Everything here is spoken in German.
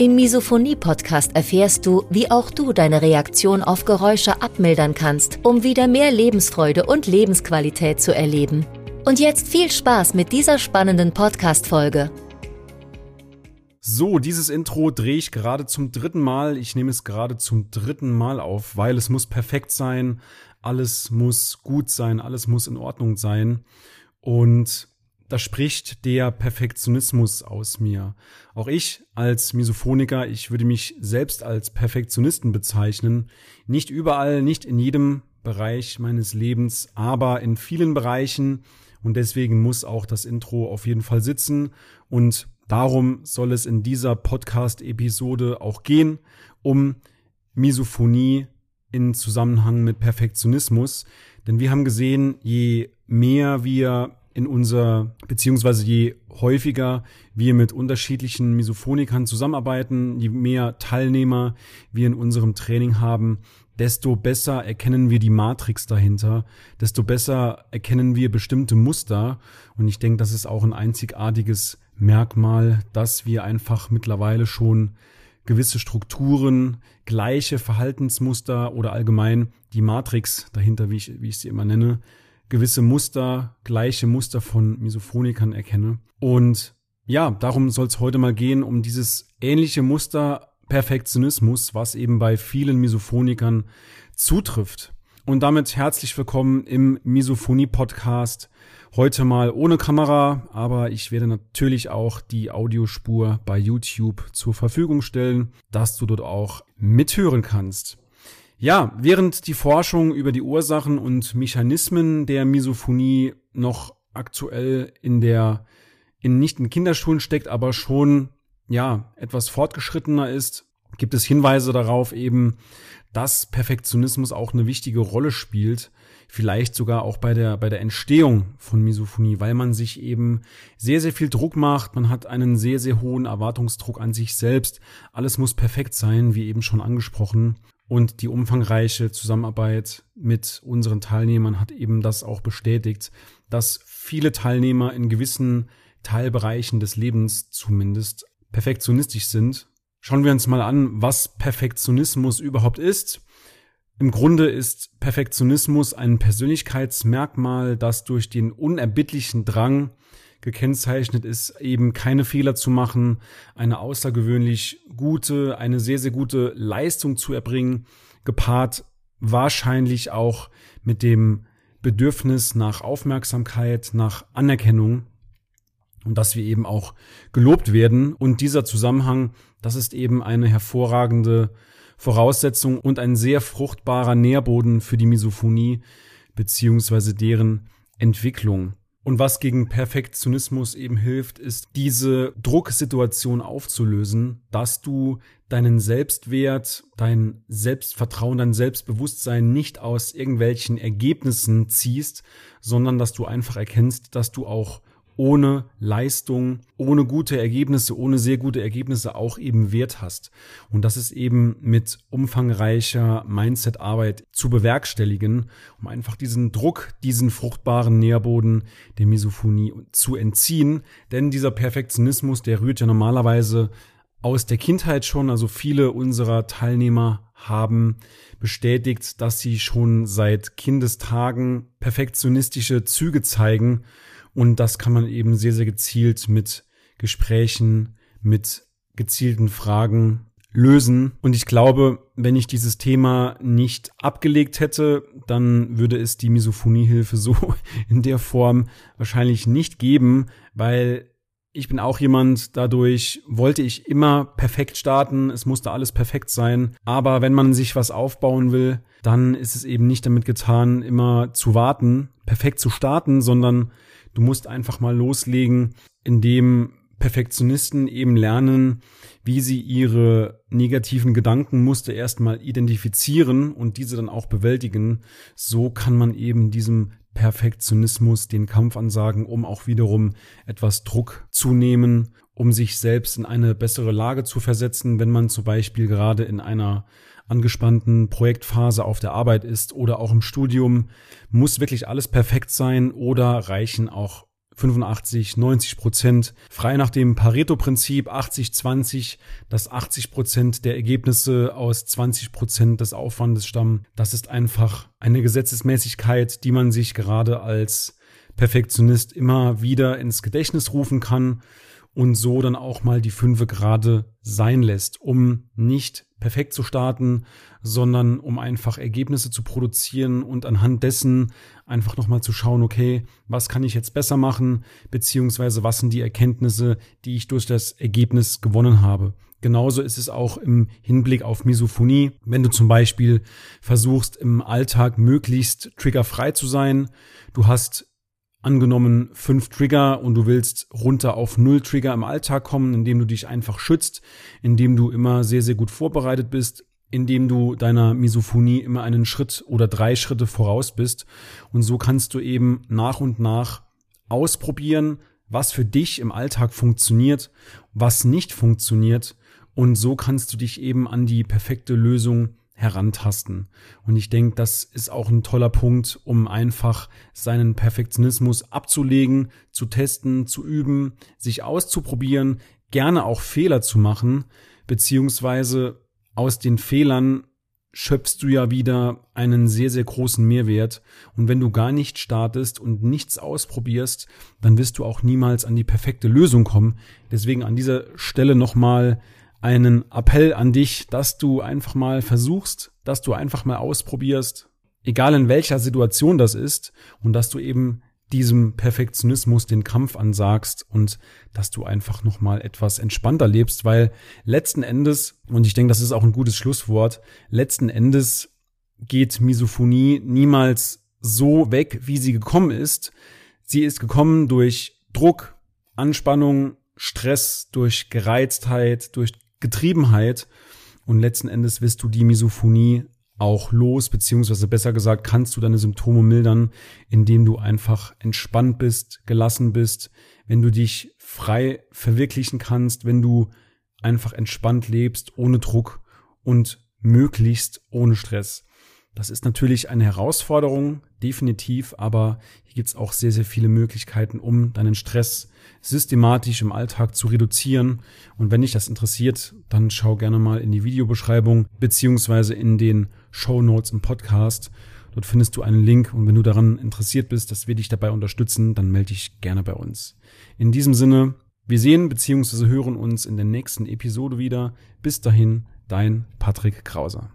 Im Misophonie-Podcast erfährst du, wie auch du deine Reaktion auf Geräusche abmildern kannst, um wieder mehr Lebensfreude und Lebensqualität zu erleben. Und jetzt viel Spaß mit dieser spannenden Podcast-Folge. So, dieses Intro drehe ich gerade zum dritten Mal. Ich nehme es gerade zum dritten Mal auf, weil es muss perfekt sein, alles muss gut sein, alles muss in Ordnung sein. Und da spricht der Perfektionismus aus mir. Auch ich als Misophoniker, ich würde mich selbst als Perfektionisten bezeichnen. Nicht überall, nicht in jedem Bereich meines Lebens, aber in vielen Bereichen. Und deswegen muss auch das Intro auf jeden Fall sitzen. Und darum soll es in dieser Podcast-Episode auch gehen, um Misophonie in Zusammenhang mit Perfektionismus. Denn wir haben gesehen, je mehr wir in unser, beziehungsweise je häufiger wir mit unterschiedlichen Misophonikern zusammenarbeiten, je mehr Teilnehmer wir in unserem Training haben, desto besser erkennen wir die Matrix dahinter, desto besser erkennen wir bestimmte Muster. Und ich denke, das ist auch ein einzigartiges Merkmal, dass wir einfach mittlerweile schon gewisse Strukturen, gleiche Verhaltensmuster oder allgemein die Matrix dahinter, wie ich, wie ich sie immer nenne, gewisse Muster, gleiche Muster von Misophonikern erkenne. Und ja, darum soll es heute mal gehen, um dieses ähnliche Muster Perfektionismus, was eben bei vielen Misophonikern zutrifft. Und damit herzlich willkommen im Misophonie-Podcast. Heute mal ohne Kamera, aber ich werde natürlich auch die Audiospur bei YouTube zur Verfügung stellen, dass du dort auch mithören kannst. Ja, während die Forschung über die Ursachen und Mechanismen der Misophonie noch aktuell in der, in nicht in Kinderschulen steckt, aber schon, ja, etwas fortgeschrittener ist, gibt es Hinweise darauf eben, dass Perfektionismus auch eine wichtige Rolle spielt, vielleicht sogar auch bei der, bei der Entstehung von Misophonie, weil man sich eben sehr, sehr viel Druck macht, man hat einen sehr, sehr hohen Erwartungsdruck an sich selbst, alles muss perfekt sein, wie eben schon angesprochen. Und die umfangreiche Zusammenarbeit mit unseren Teilnehmern hat eben das auch bestätigt, dass viele Teilnehmer in gewissen Teilbereichen des Lebens zumindest perfektionistisch sind. Schauen wir uns mal an, was Perfektionismus überhaupt ist. Im Grunde ist Perfektionismus ein Persönlichkeitsmerkmal, das durch den unerbittlichen Drang gekennzeichnet ist, eben keine Fehler zu machen, eine außergewöhnlich gute, eine sehr, sehr gute Leistung zu erbringen, gepaart wahrscheinlich auch mit dem Bedürfnis nach Aufmerksamkeit, nach Anerkennung und dass wir eben auch gelobt werden. Und dieser Zusammenhang, das ist eben eine hervorragende Voraussetzung und ein sehr fruchtbarer Nährboden für die Misophonie beziehungsweise deren Entwicklung. Und was gegen Perfektionismus eben hilft, ist diese Drucksituation aufzulösen, dass du deinen Selbstwert, dein Selbstvertrauen, dein Selbstbewusstsein nicht aus irgendwelchen Ergebnissen ziehst, sondern dass du einfach erkennst, dass du auch ohne Leistung, ohne gute Ergebnisse, ohne sehr gute Ergebnisse auch eben Wert hast. Und das ist eben mit umfangreicher Mindset-Arbeit zu bewerkstelligen, um einfach diesen Druck, diesen fruchtbaren Nährboden der Misophonie zu entziehen. Denn dieser Perfektionismus, der rührt ja normalerweise aus der Kindheit schon. Also viele unserer Teilnehmer haben bestätigt, dass sie schon seit Kindestagen perfektionistische Züge zeigen und das kann man eben sehr, sehr gezielt mit Gesprächen, mit gezielten Fragen lösen. Und ich glaube, wenn ich dieses Thema nicht abgelegt hätte, dann würde es die Misophoniehilfe so in der Form wahrscheinlich nicht geben, weil ich bin auch jemand, dadurch wollte ich immer perfekt starten, es musste alles perfekt sein. Aber wenn man sich was aufbauen will, dann ist es eben nicht damit getan, immer zu warten, perfekt zu starten, sondern Du musst einfach mal loslegen, indem Perfektionisten eben lernen, wie sie ihre negativen Gedankenmuster erstmal identifizieren und diese dann auch bewältigen. So kann man eben diesem Perfektionismus den Kampf ansagen, um auch wiederum etwas Druck zu nehmen, um sich selbst in eine bessere Lage zu versetzen, wenn man zum Beispiel gerade in einer angespannten Projektphase auf der Arbeit ist oder auch im Studium. Muss wirklich alles perfekt sein oder reichen auch 85, 90 Prozent, frei nach dem Pareto-Prinzip 80, 20, dass 80 Prozent der Ergebnisse aus 20 Prozent des Aufwandes stammen. Das ist einfach eine Gesetzesmäßigkeit, die man sich gerade als Perfektionist immer wieder ins Gedächtnis rufen kann und so dann auch mal die Fünfe gerade sein lässt, um nicht perfekt zu starten, sondern um einfach Ergebnisse zu produzieren und anhand dessen einfach nochmal zu schauen, okay, was kann ich jetzt besser machen, beziehungsweise was sind die Erkenntnisse, die ich durch das Ergebnis gewonnen habe. Genauso ist es auch im Hinblick auf Misophonie. Wenn du zum Beispiel versuchst, im Alltag möglichst triggerfrei zu sein, du hast angenommen fünf Trigger und du willst runter auf null Trigger im Alltag kommen, indem du dich einfach schützt, indem du immer sehr, sehr gut vorbereitet bist, indem du deiner Misophonie immer einen Schritt oder drei Schritte voraus bist. Und so kannst du eben nach und nach ausprobieren, was für dich im Alltag funktioniert, was nicht funktioniert. Und so kannst du dich eben an die perfekte Lösung herantasten. Und ich denke, das ist auch ein toller Punkt, um einfach seinen Perfektionismus abzulegen, zu testen, zu üben, sich auszuprobieren, gerne auch Fehler zu machen, beziehungsweise aus den Fehlern schöpfst du ja wieder einen sehr, sehr großen Mehrwert. Und wenn du gar nicht startest und nichts ausprobierst, dann wirst du auch niemals an die perfekte Lösung kommen. Deswegen an dieser Stelle nochmal einen Appell an dich, dass du einfach mal versuchst, dass du einfach mal ausprobierst, egal in welcher Situation das ist, und dass du eben diesem Perfektionismus den Kampf ansagst und dass du einfach noch mal etwas entspannter lebst, weil letzten Endes und ich denke, das ist auch ein gutes Schlusswort, letzten Endes geht Misophonie niemals so weg, wie sie gekommen ist. Sie ist gekommen durch Druck, Anspannung, Stress, durch Gereiztheit, durch Getriebenheit und letzten Endes wirst du die Misophonie auch los, beziehungsweise besser gesagt, kannst du deine Symptome mildern, indem du einfach entspannt bist, gelassen bist, wenn du dich frei verwirklichen kannst, wenn du einfach entspannt lebst, ohne Druck und möglichst ohne Stress. Das ist natürlich eine Herausforderung, definitiv, aber hier gibt es auch sehr, sehr viele Möglichkeiten, um deinen Stress systematisch im Alltag zu reduzieren. Und wenn dich das interessiert, dann schau gerne mal in die Videobeschreibung beziehungsweise in den Show Notes im Podcast. Dort findest du einen Link und wenn du daran interessiert bist, dass wir dich dabei unterstützen, dann melde dich gerne bei uns. In diesem Sinne, wir sehen beziehungsweise hören uns in der nächsten Episode wieder. Bis dahin, dein Patrick Krauser.